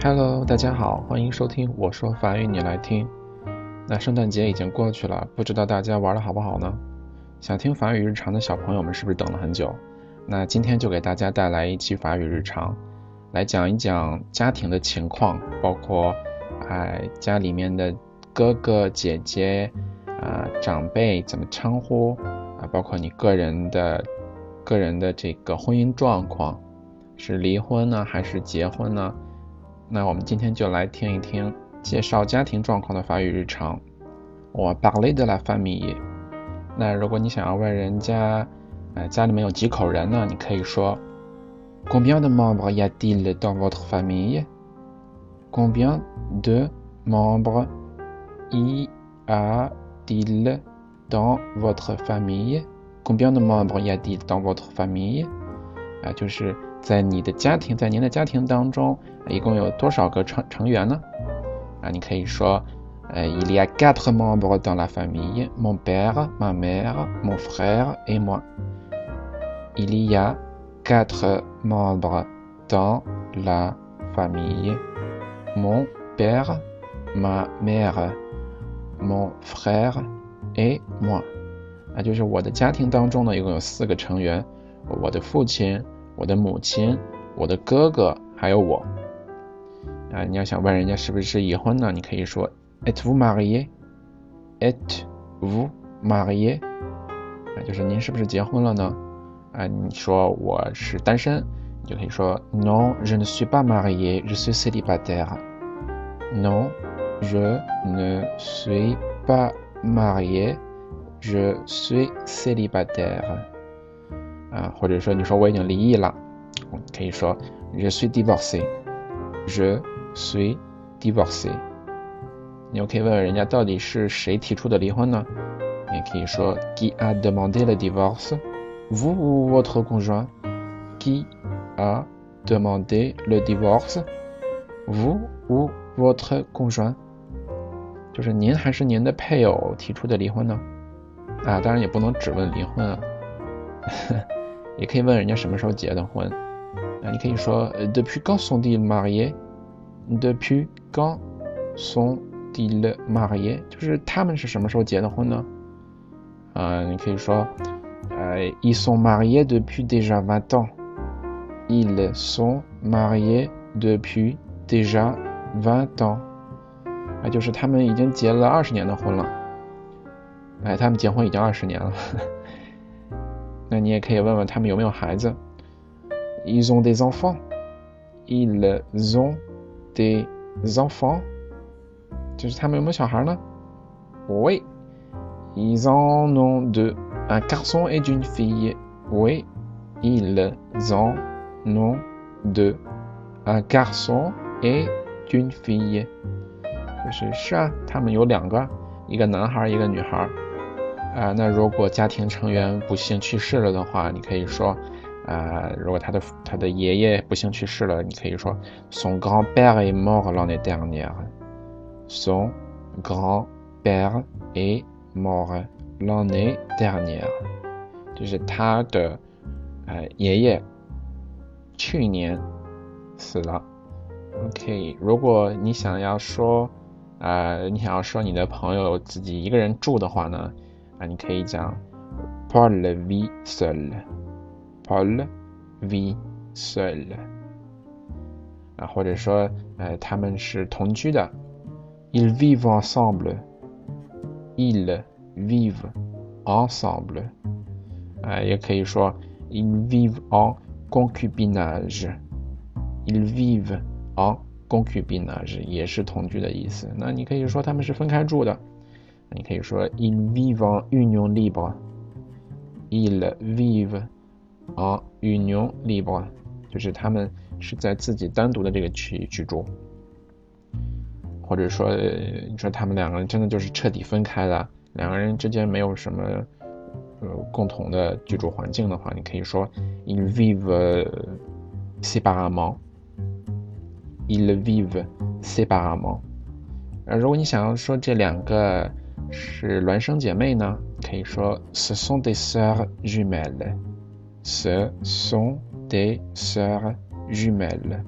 Hello，大家好，欢迎收听我说法语你来听。那圣诞节已经过去了，不知道大家玩的好不好呢？想听法语日常的小朋友们是不是等了很久？那今天就给大家带来一期法语日常，来讲一讲家庭的情况，包括哎家里面的哥哥姐姐啊长辈怎么称呼啊，包括你个人的个人的这个婚姻状况，是离婚呢还是结婚呢？那我们今天就来听一听介绍家庭状况的法语日常。我 p a r l e de la famille。那如果你想要问人家，呃，家里面有几口人呢？你可以说 ：Combien de membres y a-t-il dans votre famille？Combien de membres y a-t-il dans votre famille？Combien de membres y a-t-il dans votre famille？啊，就是在你的家庭，在您的家庭当中。一共有多少个成成员呢？啊，你可以说，呃，il y a quatre membres dans la famille, mon père, ma mère, mon frère et moi. Il y a quatre Membre dans la famille, mon père, ma mère, mon frère et moi. 啊，就是我的家庭当中呢，一共有四个成员，我的父亲、我的母亲、我的哥哥，还有我。啊，你要想问人家是不是已婚呢？你可以说 êtes-vous marié？êtes-vous marié？啊，就是您是不是结婚了呢？啊，你说我是单身，你就可以说 non，je ne suis pas marié，je suis célibataire。non，je ne suis pas marié，je suis célibataire。啊，或者说你说我已经离异了，可以说 je suis divorcé，je。随 divorce，你又可以问问人家到底是谁提出的离婚呢？也可以说 qui a demandé le divorce？vous ou votre conjoint？qui a demandé le divorce？vous ou votre conjoint？就是您还是您的配偶提出的离婚呢？啊，当然也不能只问离婚啊，也可以问人家什么时候结的婚。啊，你可以说 depuis quand sont-ils mariés？Depuis quand sont-ils mariés？就是他们是什么时候结的婚呢？啊，你可以说， 呃，ils sont mariés depuis déjà vingt ans。Ils sont mariés depuis déjà vingt ans。啊，就是他们已经结了二十年的婚了。哎，他们结婚已经二十年了。那你也可以问问他们有没有孩子。Ils ont des enfants。Ils ont des enfants，就是他们有没有小孩呢？Oui, ils en ont deux, un garçon et une fille. Oui, ils en ont deux, un garçon et une fille. 就是是啊，他们有两个，一个男孩，一个女孩。啊，那如果家庭成员不幸去世了的话，你可以说。啊，如果他的他的爷爷不幸去世了，你可以说 son grand-père est mort l'année dernière。son grand-père est mort 老内第二年啊，就是他的呃爷爷去年死了。OK，如果你想要说，呃，你想要说你的朋友自己一个人住的话呢，啊、你可以讲 Paul v i seul，Paul v i seul，啊，或者说，呃，他们是同居的，Ils vivent ensemble，Ils。Vivent ensemble 啊，也可以说，ils vivent en concubinage，ils vivent en concubinage 也是同居的意思。那你可以说他们是分开住的，你可以说，ils vivent en union libre，ils vivent en union libre，就是他们是在自己单独的这个区域居住，或者说你说他们两个人真的就是彻底分开了，两个人之间没有什么呃共同的居住环境的话，你可以说 "il vivent séparément。ils vivent séparément。呃，如果你想要说这两个是孪生姐妹呢，可以说 ce sont des sœurs jumelles。ce sont des sœurs jumelles。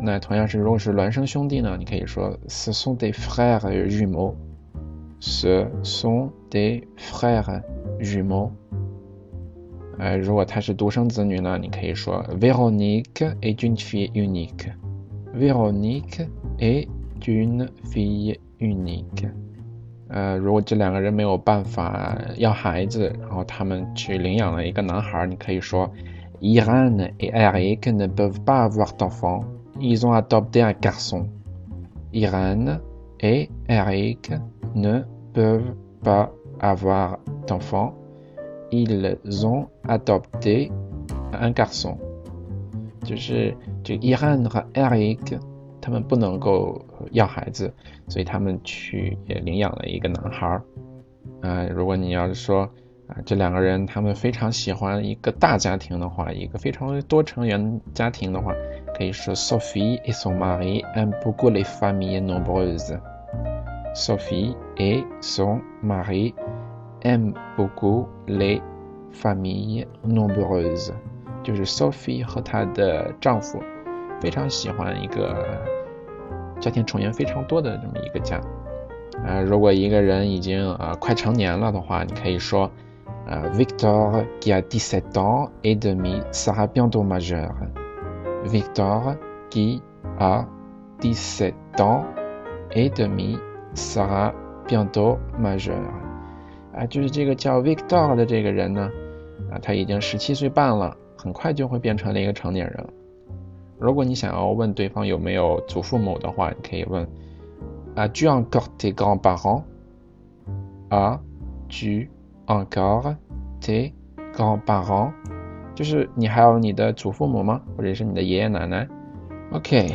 那同样是，如果是孪生兄弟呢，你可以说 ce sont des frères jumeaux。ce sont des frères jumeaux。呃，如果他是独生子女呢，你可以说 Véronique est une fille unique。Véronique est une fille unique。呃，如果这两个人没有办法要孩子，然后他们去领养了一个男孩，你可以说 Irène et Eric ne peuvent pas avoir d'enfant. Ils ont adopté un garçon. Irène et Eric ne peuvent pas avoir d'enfant. Ils ont adopté un garçon. 就是这伊翰和 Eric 他们不能够要孩子，所以他们去也领养了一个男孩儿。啊，如果你要是说啊，这两个人他们非常喜欢一个大家庭的话，一个非常多成员家庭的话，可以说 Sophie et son mari aiment beaucoup les familles nombreuses. Sophie et son mari aiment beaucoup les familles nombreuses. 就是 Sophie 和她的丈夫非常喜欢一个家庭成员非常多的这么一个家。呃，如果一个人已经呃快成年了的话，你可以说，呃，Victor qui a dix-sept ans et demi sera bientôt majeur. Victor qui a dix-sept ans et demi sera bientôt majeur. 啊，就是这个叫 Victor 的这个人呢，啊，他已经十七岁半了，很快就会变成了一个成年人。如果你想要问对方有没有祖父母的话，你可以问：As-tu encore tes grands-parents？As-tu encore tes grands-parents？ 就是你还有你的祖父母吗？或者是你的爷爷奶奶？OK，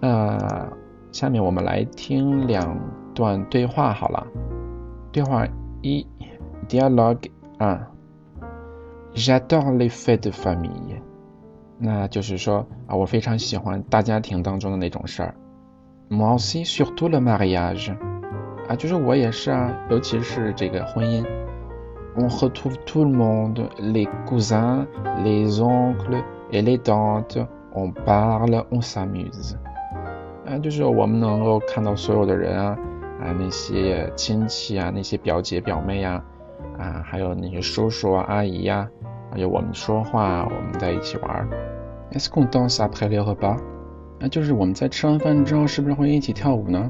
那下面我们来听两段对话好了。对话一，Dialogue 1 J'adore les fêtes de famille。那就是说啊，我非常喜欢大家庭当中的那种事儿。Moi aussi, surtout le mariage。啊，就是我也是啊，尤其是这个婚姻。On retrouve tout le monde, les cousins, les oncles et les tantes. On parle, on s'amuse。啊，就是我们能够看到所有的人啊，啊那些亲戚啊，那些表姐表妹呀，啊还有那些叔叔啊阿姨呀，还有我们说话，我们在一起玩。Est-ce qu'on danse après les repas？那就是我们在吃完饭之后，是不是会一起跳舞呢？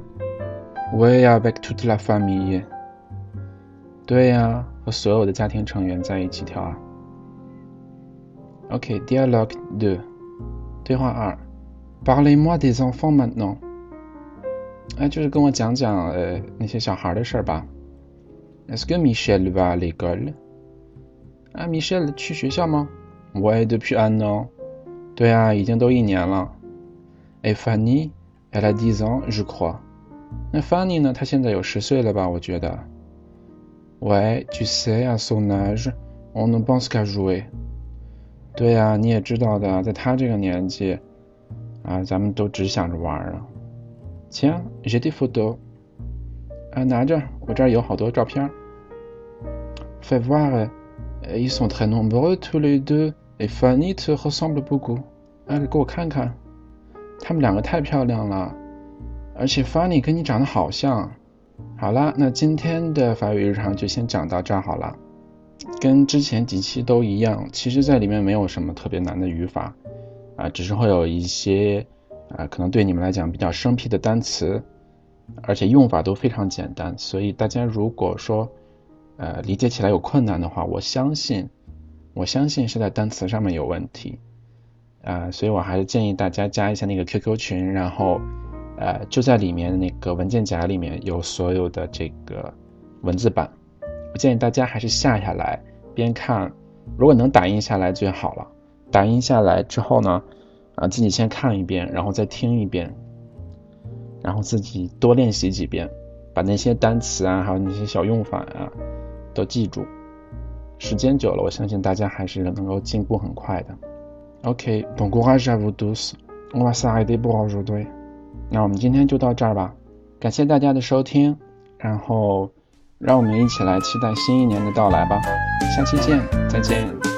Oui, avec toute la famille。对呀， 和所有的家庭成员在一起跳啊。OK, dialogue deux。对话二，Parlez-moi des enfants maintenant。哎，就是跟我讲讲呃那些小孩的事儿吧。Est-ce que Michel va à l'école？啊，Michel 去学校吗？Oui, depuis un an。对啊，已经都一年了。哎，Fanny，elle a dix ans，je crois。那 Fanny 呢？她现在有十岁了吧？我觉得。Ouais，tu sais，à son âge，on ne pense qu'à jouer。对啊，你也知道的，在她这个年纪，啊，咱们都只想着玩啊。Tiens，j'ai des photos。啊，拿着，我这儿有好多照片。Fais voir，ils sont très nombreux tous les deux。哎，Fanny te ressemble beaucoup。哎，给我看看，他们两个太漂亮了，而且 Fanny 跟你长得好像。好了，那今天的法语日常就先讲到这儿好了。跟之前几期都一样，其实在里面没有什么特别难的语法啊，只是会有一些啊，可能对你们来讲比较生僻的单词，而且用法都非常简单。所以大家如果说呃理解起来有困难的话，我相信。我相信是在单词上面有问题，啊，所以我还是建议大家加一下那个 QQ 群，然后，呃，就在里面那个文件夹里面有所有的这个文字版，我建议大家还是下下来边看，如果能打印下来最好了。打印下来之后呢，啊，自己先看一遍，然后再听一遍，然后自己多练习几遍，把那些单词啊，还有那些小用法啊，都记住。时间久了，我相信大家还是能够进步很快的。OK，bon courage à vous tous。我把沙海的不好说对。那我们今天就到这儿吧，感谢大家的收听，然后让我们一起来期待新一年的到来吧。下期见，再见。